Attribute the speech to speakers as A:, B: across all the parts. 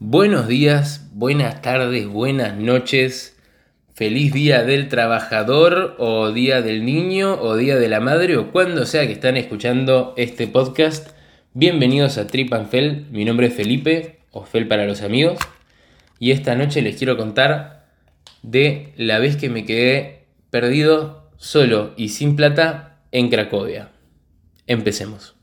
A: Buenos días, buenas tardes, buenas noches. Feliz día del trabajador o día del niño o día de la madre o cuando sea que están escuchando este podcast. Bienvenidos a Trip. Mi nombre es Felipe o Fel para los amigos. Y esta noche les quiero contar de la vez que me quedé perdido, solo y sin plata en Cracovia. Empecemos.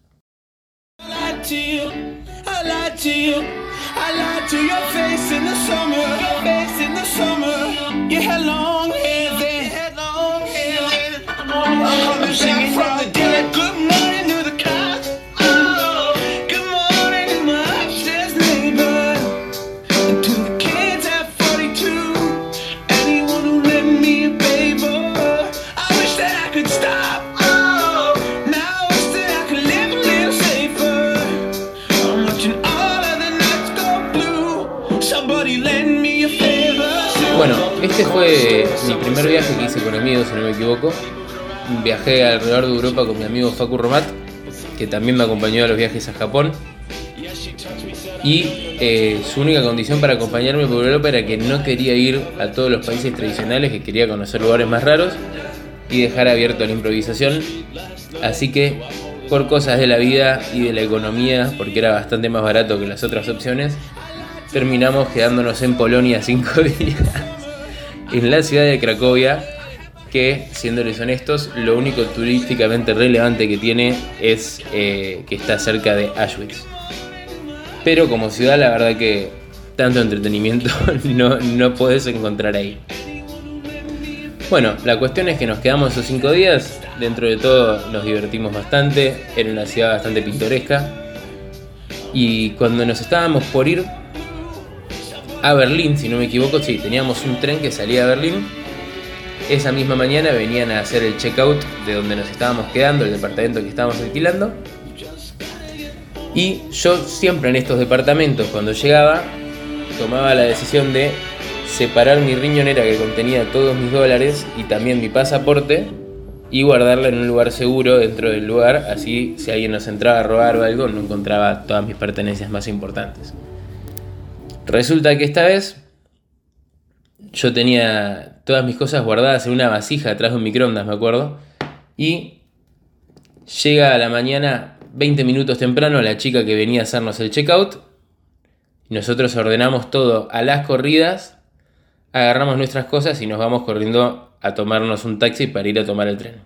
B: I lied to your face in the summer, your face in the summer. You had long hair then, you had long hair then. I'm coming back from the
A: Este fue mi primer viaje que hice con amigos, si no me equivoco. Viajé alrededor de Europa con mi amigo Facu Romat, que también me acompañó a los viajes a Japón. Y eh, su única condición para acompañarme por Europa era que no quería ir a todos los países tradicionales, que quería conocer lugares más raros y dejar abierto la improvisación. Así que, por cosas de la vida y de la economía, porque era bastante más barato que las otras opciones, terminamos quedándonos en Polonia cinco días, en la ciudad de Cracovia, que, siéndoles honestos, lo único turísticamente relevante que tiene es eh, que está cerca de Auschwitz. Pero como ciudad, la verdad que tanto entretenimiento no, no podés encontrar ahí. Bueno, la cuestión es que nos quedamos esos cinco días, dentro de todo nos divertimos bastante, era una ciudad bastante pintoresca. Y cuando nos estábamos por ir a Berlín, si no me equivoco, sí, teníamos un tren que salía a Berlín. Esa misma mañana venían a hacer el checkout de donde nos estábamos quedando, el departamento que estábamos alquilando. Y yo siempre en estos departamentos, cuando llegaba, tomaba la decisión de separar mi riñonera que contenía todos mis dólares y también mi pasaporte y guardarla en un lugar seguro dentro del lugar, así si alguien nos entraba a robar o algo, no encontraba todas mis pertenencias más importantes. Resulta que esta vez yo tenía todas mis cosas guardadas en una vasija atrás de un microondas, me acuerdo, y llega a la mañana 20 minutos temprano la chica que venía a hacernos el checkout. Nosotros ordenamos todo a las corridas, agarramos nuestras cosas y nos vamos corriendo a tomarnos un taxi para ir a tomar el tren.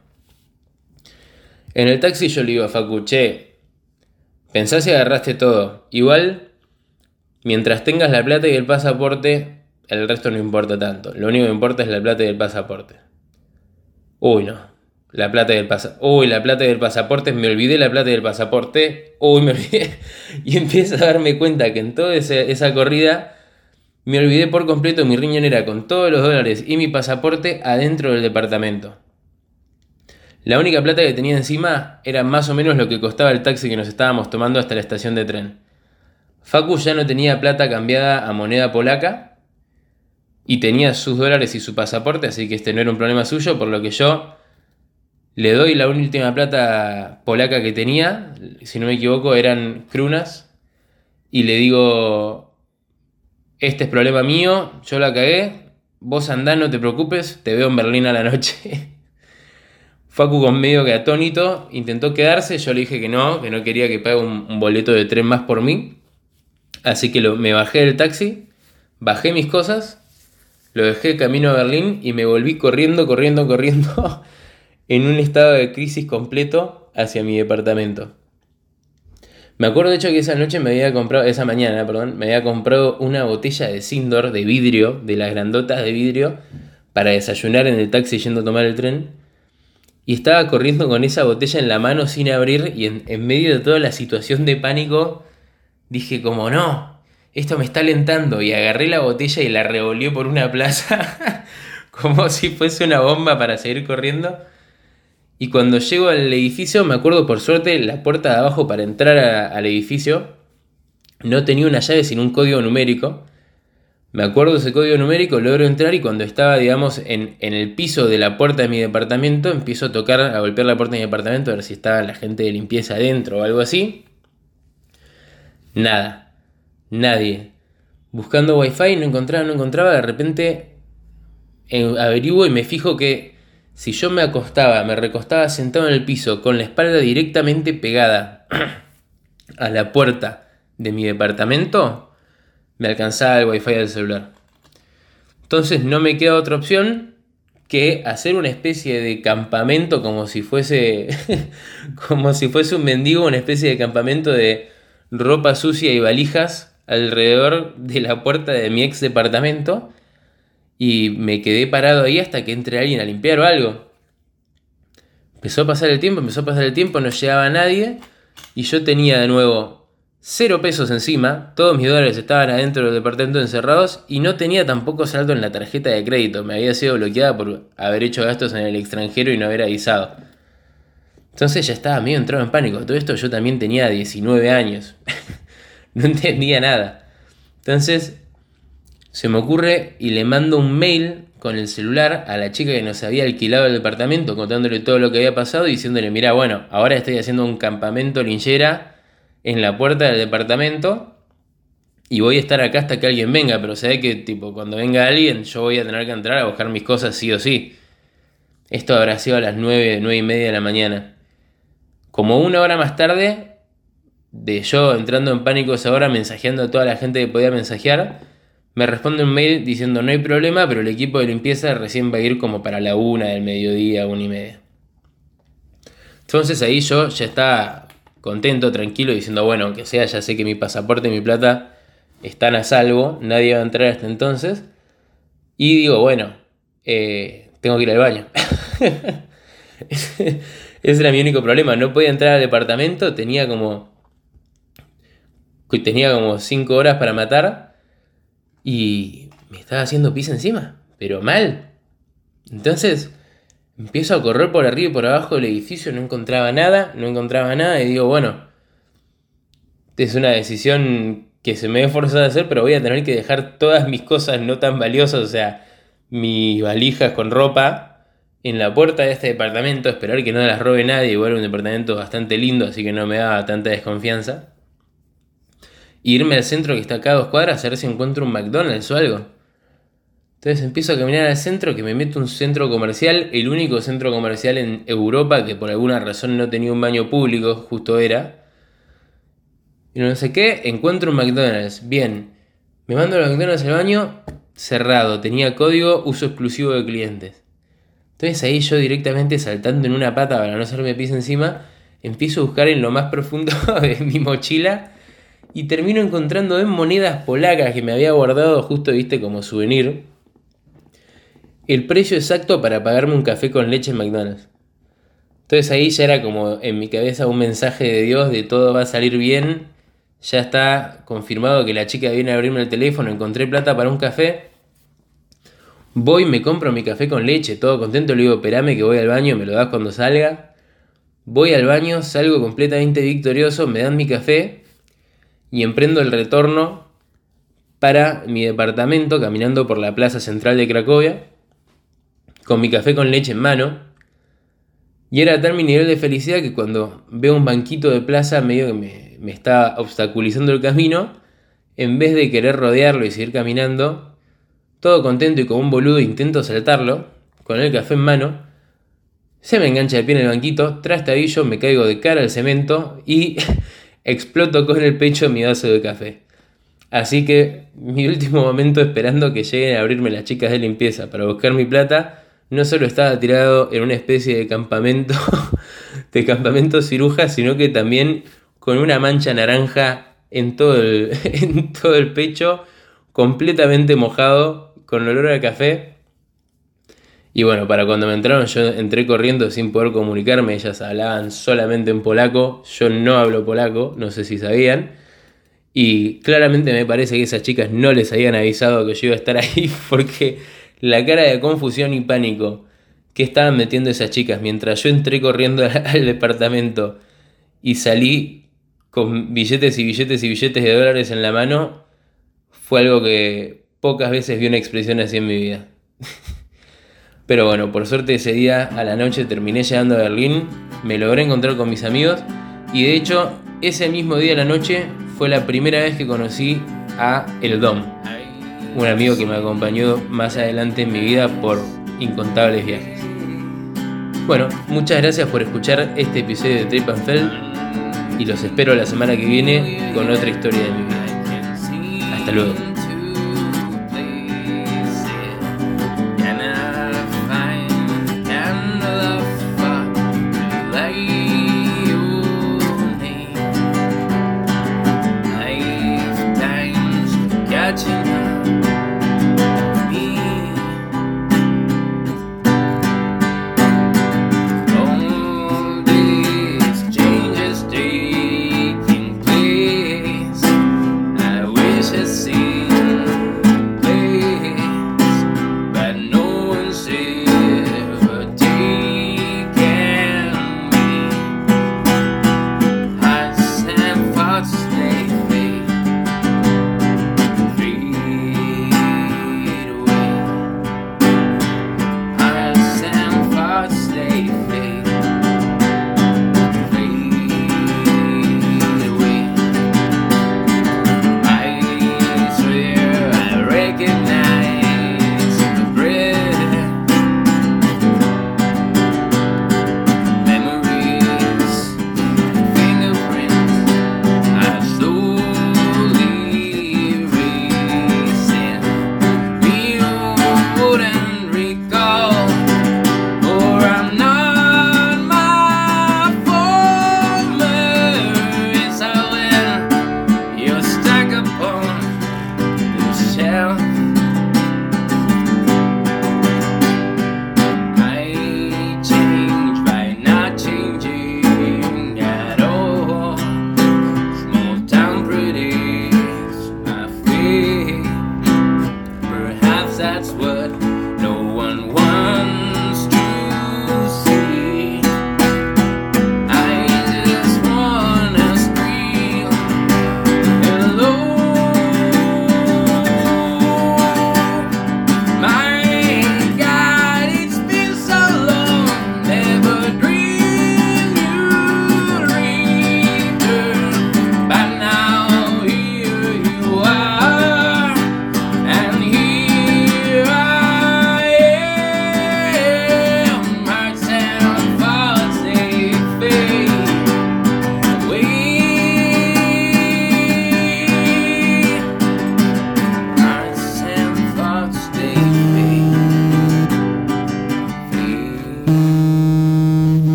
A: En el taxi yo le digo a Facu, che, pensás si agarraste todo. Igual, mientras tengas la plata y el pasaporte, el resto no importa tanto. Lo único que importa es la plata y el pasaporte. Uy, no. La plata del pasaporte. Uy, la plata del pasaporte. Me olvidé la plata del pasaporte. Uy, me olvidé. Y empiezo a darme cuenta que en toda esa, esa corrida me olvidé por completo mi riñonera con todos los dólares y mi pasaporte adentro del departamento. La única plata que tenía encima era más o menos lo que costaba el taxi que nos estábamos tomando hasta la estación de tren. Facu ya no tenía plata cambiada a moneda polaca y tenía sus dólares y su pasaporte, así que este no era un problema suyo, por lo que yo le doy la última plata polaca que tenía, si no me equivoco eran crunas, y le digo, este es problema mío, yo la cagué, vos andá, no te preocupes, te veo en Berlín a la noche. Facu con medio que atónito intentó quedarse, yo le dije que no, que no quería que pague un, un boleto de tren más por mí, así que lo, me bajé del taxi, bajé mis cosas, lo dejé camino a Berlín y me volví corriendo, corriendo, corriendo en un estado de crisis completo hacia mi departamento. Me acuerdo de hecho que esa noche me había comprado, esa mañana, perdón, me había comprado una botella de Sindor de vidrio, de las grandotas de vidrio, para desayunar en el taxi yendo a tomar el tren. Y estaba corriendo con esa botella en la mano sin abrir y en, en medio de toda la situación de pánico dije como no, esto me está alentando y agarré la botella y la revolvió por una plaza como si fuese una bomba para seguir corriendo. Y cuando llego al edificio, me acuerdo por suerte, la puerta de abajo para entrar al edificio no tenía una llave sino un código numérico. Me acuerdo ese código numérico, logro entrar y cuando estaba, digamos, en, en el piso de la puerta de mi departamento, empiezo a tocar, a golpear la puerta de mi departamento a ver si estaba la gente de limpieza adentro o algo así. Nada, nadie. buscando wifi, no encontraba, no encontraba, de repente eh, averiguo y me fijo que si yo me acostaba, me recostaba sentado en el piso con la espalda directamente pegada a la puerta de mi departamento, me alcanzaba el wifi del celular. Entonces no me queda otra opción que hacer una especie de campamento como si fuese como si fuese un mendigo, una especie de campamento de ropa sucia y valijas alrededor de la puerta de mi ex departamento y me quedé parado ahí hasta que entre alguien a limpiar o algo. Empezó a pasar el tiempo, empezó a pasar el tiempo, no llegaba nadie y yo tenía de nuevo cero pesos encima, todos mis dólares estaban adentro del departamento encerrados y no tenía tampoco saldo en la tarjeta de crédito, me había sido bloqueada por haber hecho gastos en el extranjero y no haber avisado. Entonces ya estaba medio entrado en pánico, todo esto yo también tenía 19 años, no entendía nada. Entonces se me ocurre y le mando un mail con el celular a la chica que nos había alquilado el departamento contándole todo lo que había pasado y diciéndole, mira, bueno, ahora estoy haciendo un campamento linchera en la puerta del departamento y voy a estar acá hasta que alguien venga, pero ve que tipo cuando venga alguien yo voy a tener que entrar a buscar mis cosas sí o sí. Esto habrá sido a las 9, 9 y media de la mañana. Como una hora más tarde, de yo entrando en pánico esa hora, mensajeando a toda la gente que podía mensajear, me responde un mail diciendo no hay problema, pero el equipo de limpieza recién va a ir como para la una del mediodía, una y media. Entonces ahí yo ya estaba contento, tranquilo, diciendo, bueno, aunque sea, ya sé que mi pasaporte y mi plata están a salvo, nadie va a entrar hasta entonces. Y digo, bueno, eh, tengo que ir al baño. Ese era mi único problema, no podía entrar al departamento, tenía como... Tenía como 5 horas para matar y me estaba haciendo pis encima, pero mal. Entonces empiezo a correr por arriba y por abajo del edificio, no encontraba nada, no encontraba nada y digo, bueno, es una decisión que se me he forzado a hacer, pero voy a tener que dejar todas mis cosas no tan valiosas, o sea, mis valijas con ropa en la puerta de este departamento, esperar que no las robe nadie, igual un departamento bastante lindo, así que no me daba tanta desconfianza irme al centro que está acá a dos cuadras a ver si encuentro un McDonald's o algo. Entonces empiezo a caminar al centro, que me meto un centro comercial, el único centro comercial en Europa que por alguna razón no tenía un baño público, justo era. Y no sé qué, encuentro un McDonald's. Bien, me mando al McDonald's al baño, cerrado, tenía código uso exclusivo de clientes. Entonces ahí yo directamente saltando en una pata para no hacerme pis encima, empiezo a buscar en lo más profundo de mi mochila y termino encontrando en monedas polacas que me había guardado justo, viste, como souvenir, el precio exacto para pagarme un café con leche en McDonald's. Entonces ahí ya era como en mi cabeza un mensaje de Dios de todo va a salir bien, ya está confirmado que la chica viene a abrirme el teléfono, encontré plata para un café. Voy, me compro mi café con leche, todo contento, le digo, esperame que voy al baño, me lo das cuando salga. Voy al baño, salgo completamente victorioso, me dan mi café y emprendo el retorno para mi departamento caminando por la plaza central de Cracovia con mi café con leche en mano. Y era tal mi nivel de felicidad que cuando veo un banquito de plaza medio que me, me está obstaculizando el camino, en vez de querer rodearlo y seguir caminando, todo contento y como un boludo intento saltarlo, con el café en mano, se me engancha el pie en el banquito, trastabillo, me caigo de cara al cemento y exploto con el pecho mi vaso de café. Así que mi último momento esperando que lleguen a abrirme las chicas de limpieza para buscar mi plata, no solo estaba tirado en una especie de campamento, de campamento ciruja, sino que también con una mancha naranja en todo el, en todo el pecho, completamente mojado, con olor a café. Y bueno, para cuando me entraron yo entré corriendo sin poder comunicarme, ellas hablaban solamente en polaco, yo no hablo polaco, no sé si sabían. Y claramente me parece que esas chicas no les habían avisado que yo iba a estar ahí porque la cara de confusión y pánico que estaban metiendo esas chicas mientras yo entré corriendo al departamento y salí con billetes y billetes y billetes de dólares en la mano, fue algo que pocas veces vi una expresión así en mi vida. Pero bueno, por suerte ese día a la noche terminé llegando a Berlín, me logré encontrar con mis amigos y de hecho ese mismo día a la noche fue la primera vez que conocí a El Dom.
C: un amigo que me acompañó más adelante en mi vida por incontables viajes. Bueno, muchas gracias por escuchar este episodio de Trip and Fell y los espero la semana que viene con otra historia de mi vida. Hasta luego.